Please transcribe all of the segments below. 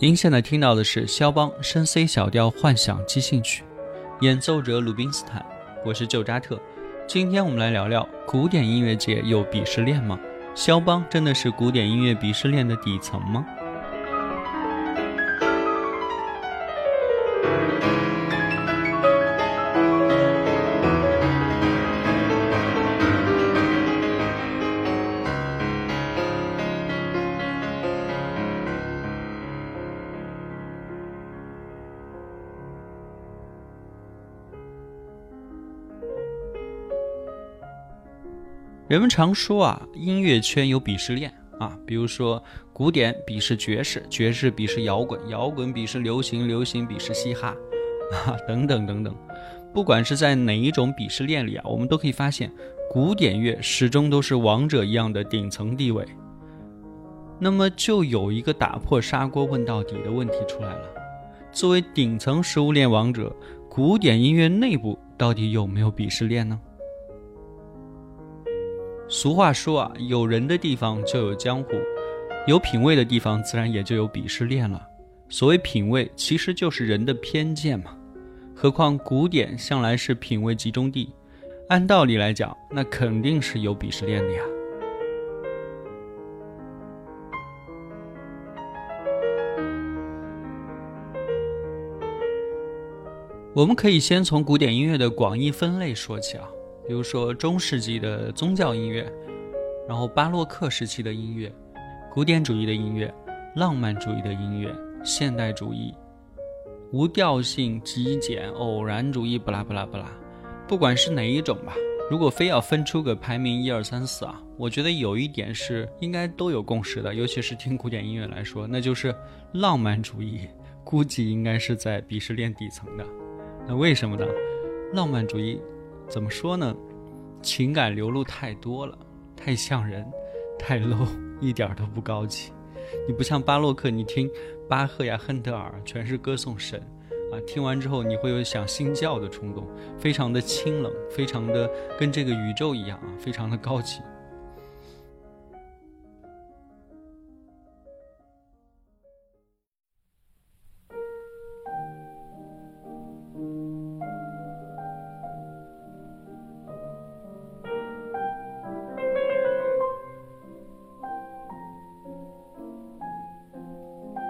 您现在听到的是肖邦升 C 小调幻想即兴曲，演奏者鲁宾斯坦。我是旧扎特，今天我们来聊聊古典音乐界有鄙视链吗？肖邦真的是古典音乐鄙视链的底层吗？人们常说啊，音乐圈有鄙视链啊，比如说古典鄙视爵士，爵士鄙视摇滚，摇滚鄙视流行，流行鄙视嘻哈，啊，等等等等。不管是在哪一种鄙视链里啊，我们都可以发现，古典乐始终都是王者一样的顶层地位。那么就有一个打破砂锅问到底的问题出来了：作为顶层食物链王者，古典音乐内部到底有没有鄙视链呢？俗话说啊，有人的地方就有江湖，有品位的地方自然也就有鄙视链了。所谓品位，其实就是人的偏见嘛。何况古典向来是品位集中地，按道理来讲，那肯定是有鄙视链的呀。我们可以先从古典音乐的广义分类说起啊。比如说中世纪的宗教音乐，然后巴洛克时期的音乐，古典主义的音乐，浪漫主义的音乐，现代主义，无调性、极简、偶然主义，不啦不啦不啦，不管是哪一种吧，如果非要分出个排名一二三四啊，我觉得有一点是应该都有共识的，尤其是听古典音乐来说，那就是浪漫主义估计应该是在鄙视链底层的。那为什么呢？浪漫主义。怎么说呢？情感流露太多了，太像人，太 low，一点都不高级。你不像巴洛克，你听巴赫呀、亨德尔，全是歌颂神啊，听完之后你会有想信教的冲动，非常的清冷，非常的跟这个宇宙一样啊，非常的高级。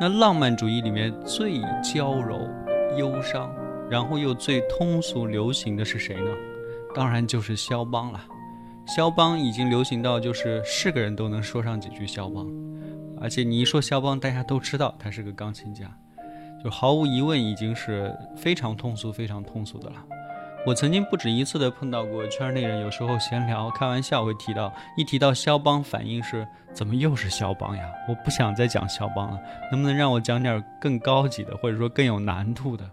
那浪漫主义里面最娇柔、忧伤，然后又最通俗流行的是谁呢？当然就是肖邦了。肖邦已经流行到就是是个人都能说上几句肖邦，而且你一说肖邦，大家都知道他是个钢琴家，就毫无疑问已经是非常通俗、非常通俗的了。我曾经不止一次的碰到过圈内人，有时候闲聊开玩笑会提到，一提到肖邦，反应是怎么又是肖邦呀？我不想再讲肖邦了，能不能让我讲点更高级的，或者说更有难度的？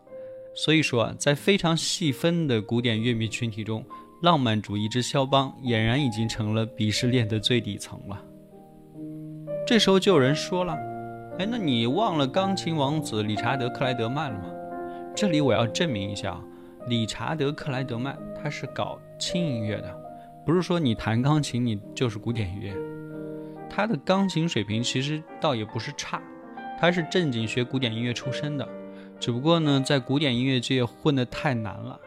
所以说，在非常细分的古典乐迷群体中，浪漫主义之肖邦俨然已经成了鄙视链的最底层了。这时候就有人说了，哎，那你忘了钢琴王子理查德克莱德曼了吗？这里我要证明一下。理查德·克莱德曼，他是搞轻音乐的，不是说你弹钢琴你就是古典乐。他的钢琴水平其实倒也不是差，他是正经学古典音乐出身的，只不过呢，在古典音乐界混得太难了，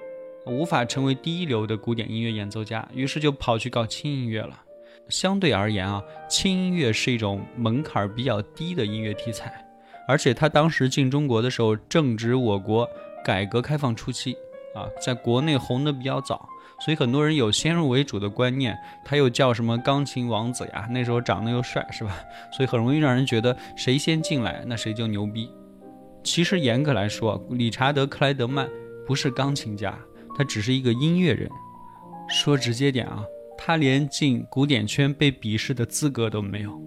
无法成为第一流的古典音乐演奏家，于是就跑去搞轻音乐了。相对而言啊，轻音乐是一种门槛比较低的音乐题材，而且他当时进中国的时候正值我国改革开放初期啊，在国内红的比较早，所以很多人有先入为主的观念，他又叫什么钢琴王子呀，那时候长得又帅是吧？所以很容易让人觉得谁先进来那谁就牛逼。其实严格来说，理查德克莱德曼不是钢琴家，他只是一个音乐人。说直接点啊。他连进古典圈被鄙视的资格都没有。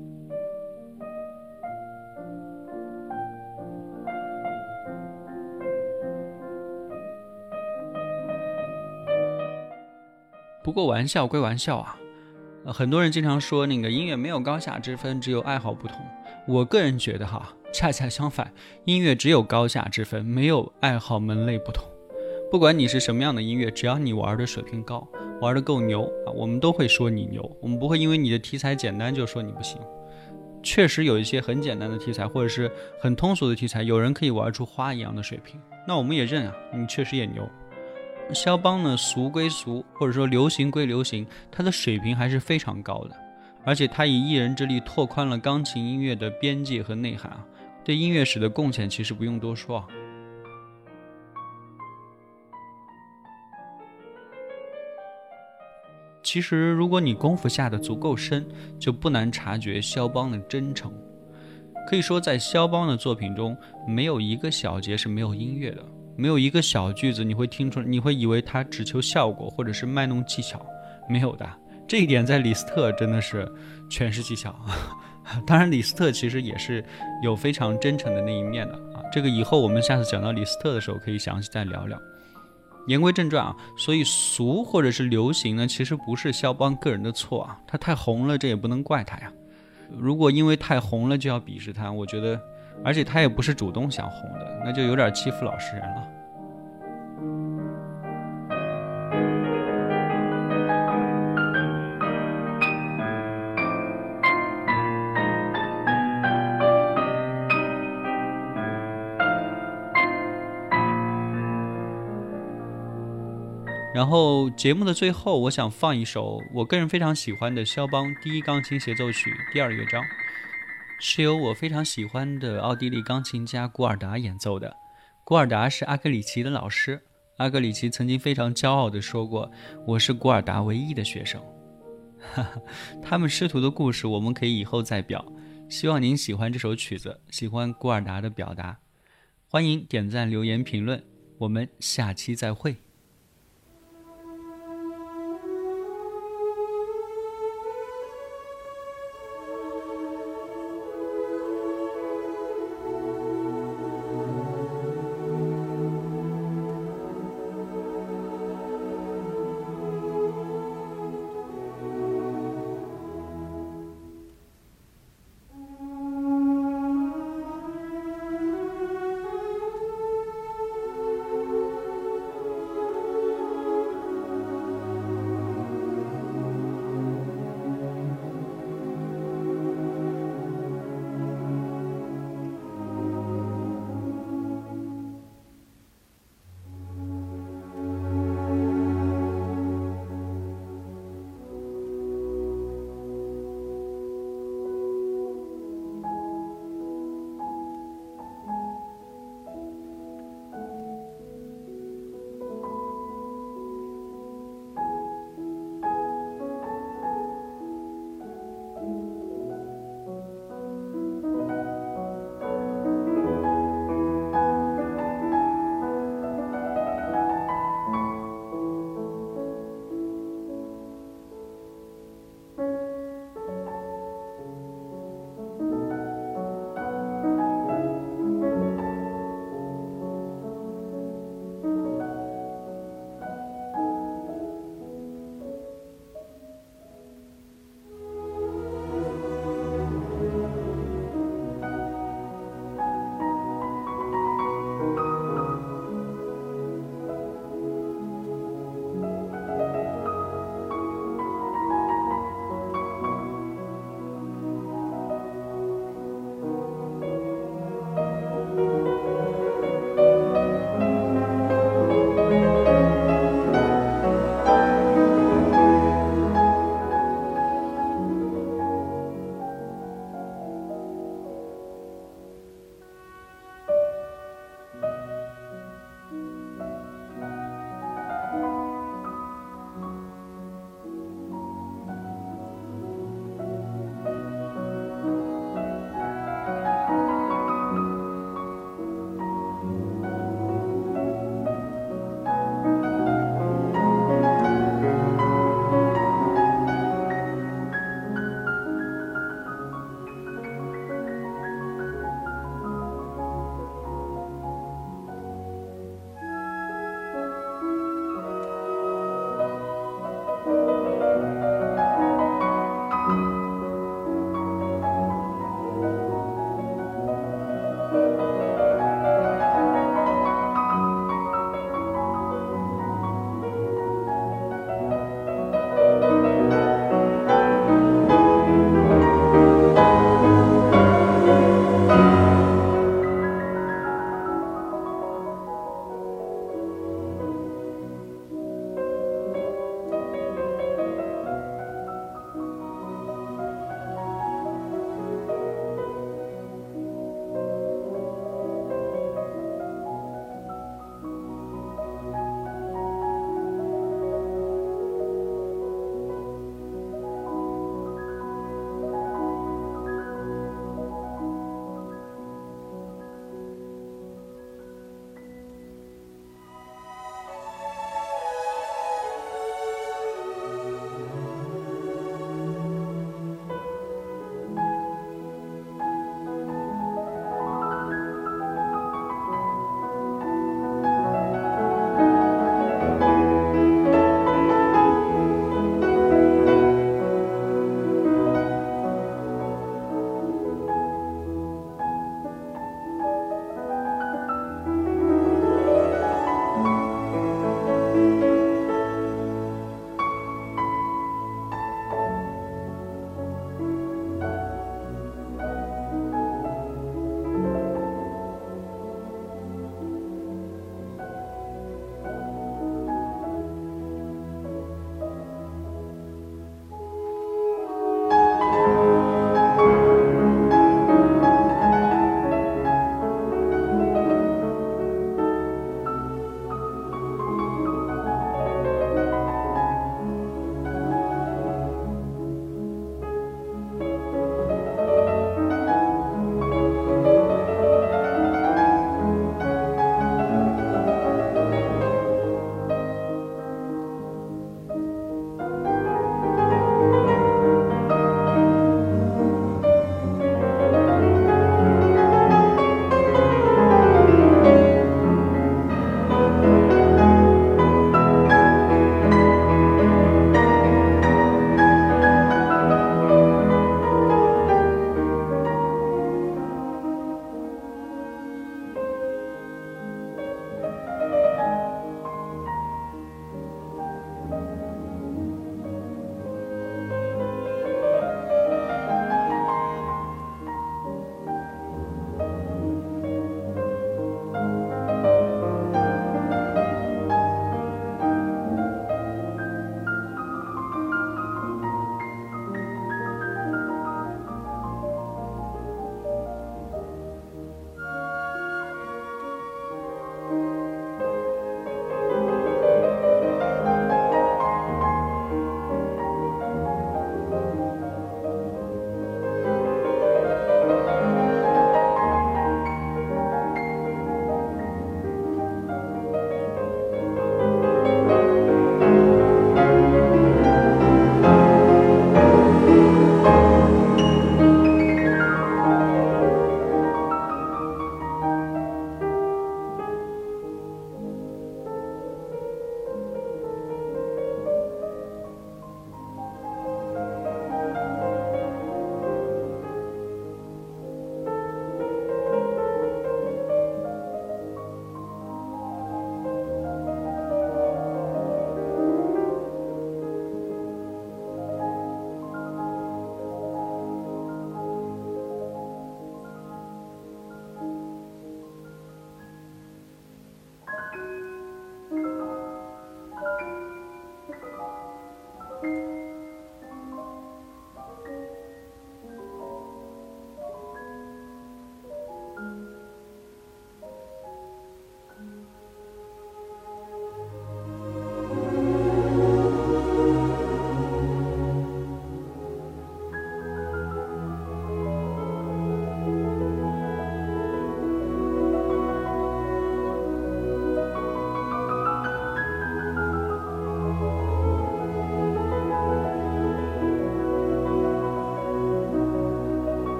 不过玩笑归玩笑啊，很多人经常说那个音乐没有高下之分，只有爱好不同。我个人觉得哈，恰恰相反，音乐只有高下之分，没有爱好门类不同。不管你是什么样的音乐，只要你玩的水平高。玩的够牛啊，我们都会说你牛，我们不会因为你的题材简单就说你不行。确实有一些很简单的题材，或者是很通俗的题材，有人可以玩出花一样的水平，那我们也认啊，你确实也牛。肖邦呢，俗归俗，或者说流行归流行，他的水平还是非常高的，而且他以一人之力拓宽了钢琴音乐的边界和内涵啊，对音乐史的贡献其实不用多说啊。其实，如果你功夫下的足够深，就不难察觉肖邦的真诚。可以说，在肖邦的作品中，没有一个小节是没有音乐的，没有一个小句子你会听出来，你会以为他只求效果或者是卖弄技巧，没有的。这一点在李斯特真的是全是技巧。当然，李斯特其实也是有非常真诚的那一面的啊。这个以后我们下次讲到李斯特的时候，可以详细再聊聊。言归正传啊，所以俗或者是流行呢，其实不是肖邦个人的错啊，他太红了，这也不能怪他呀。如果因为太红了就要鄙视他，我觉得，而且他也不是主动想红的，那就有点欺负老实人了。然后节目的最后，我想放一首我个人非常喜欢的肖邦第一钢琴协奏曲第二乐章，是由我非常喜欢的奥地利钢琴家古尔达演奏的。古尔达是阿格里奇的老师，阿格里奇曾经非常骄傲地说过：“我是古尔达唯一的学生。”哈哈，他们师徒的故事我们可以以后再表。希望您喜欢这首曲子，喜欢古尔达的表达。欢迎点赞、留言、评论，我们下期再会。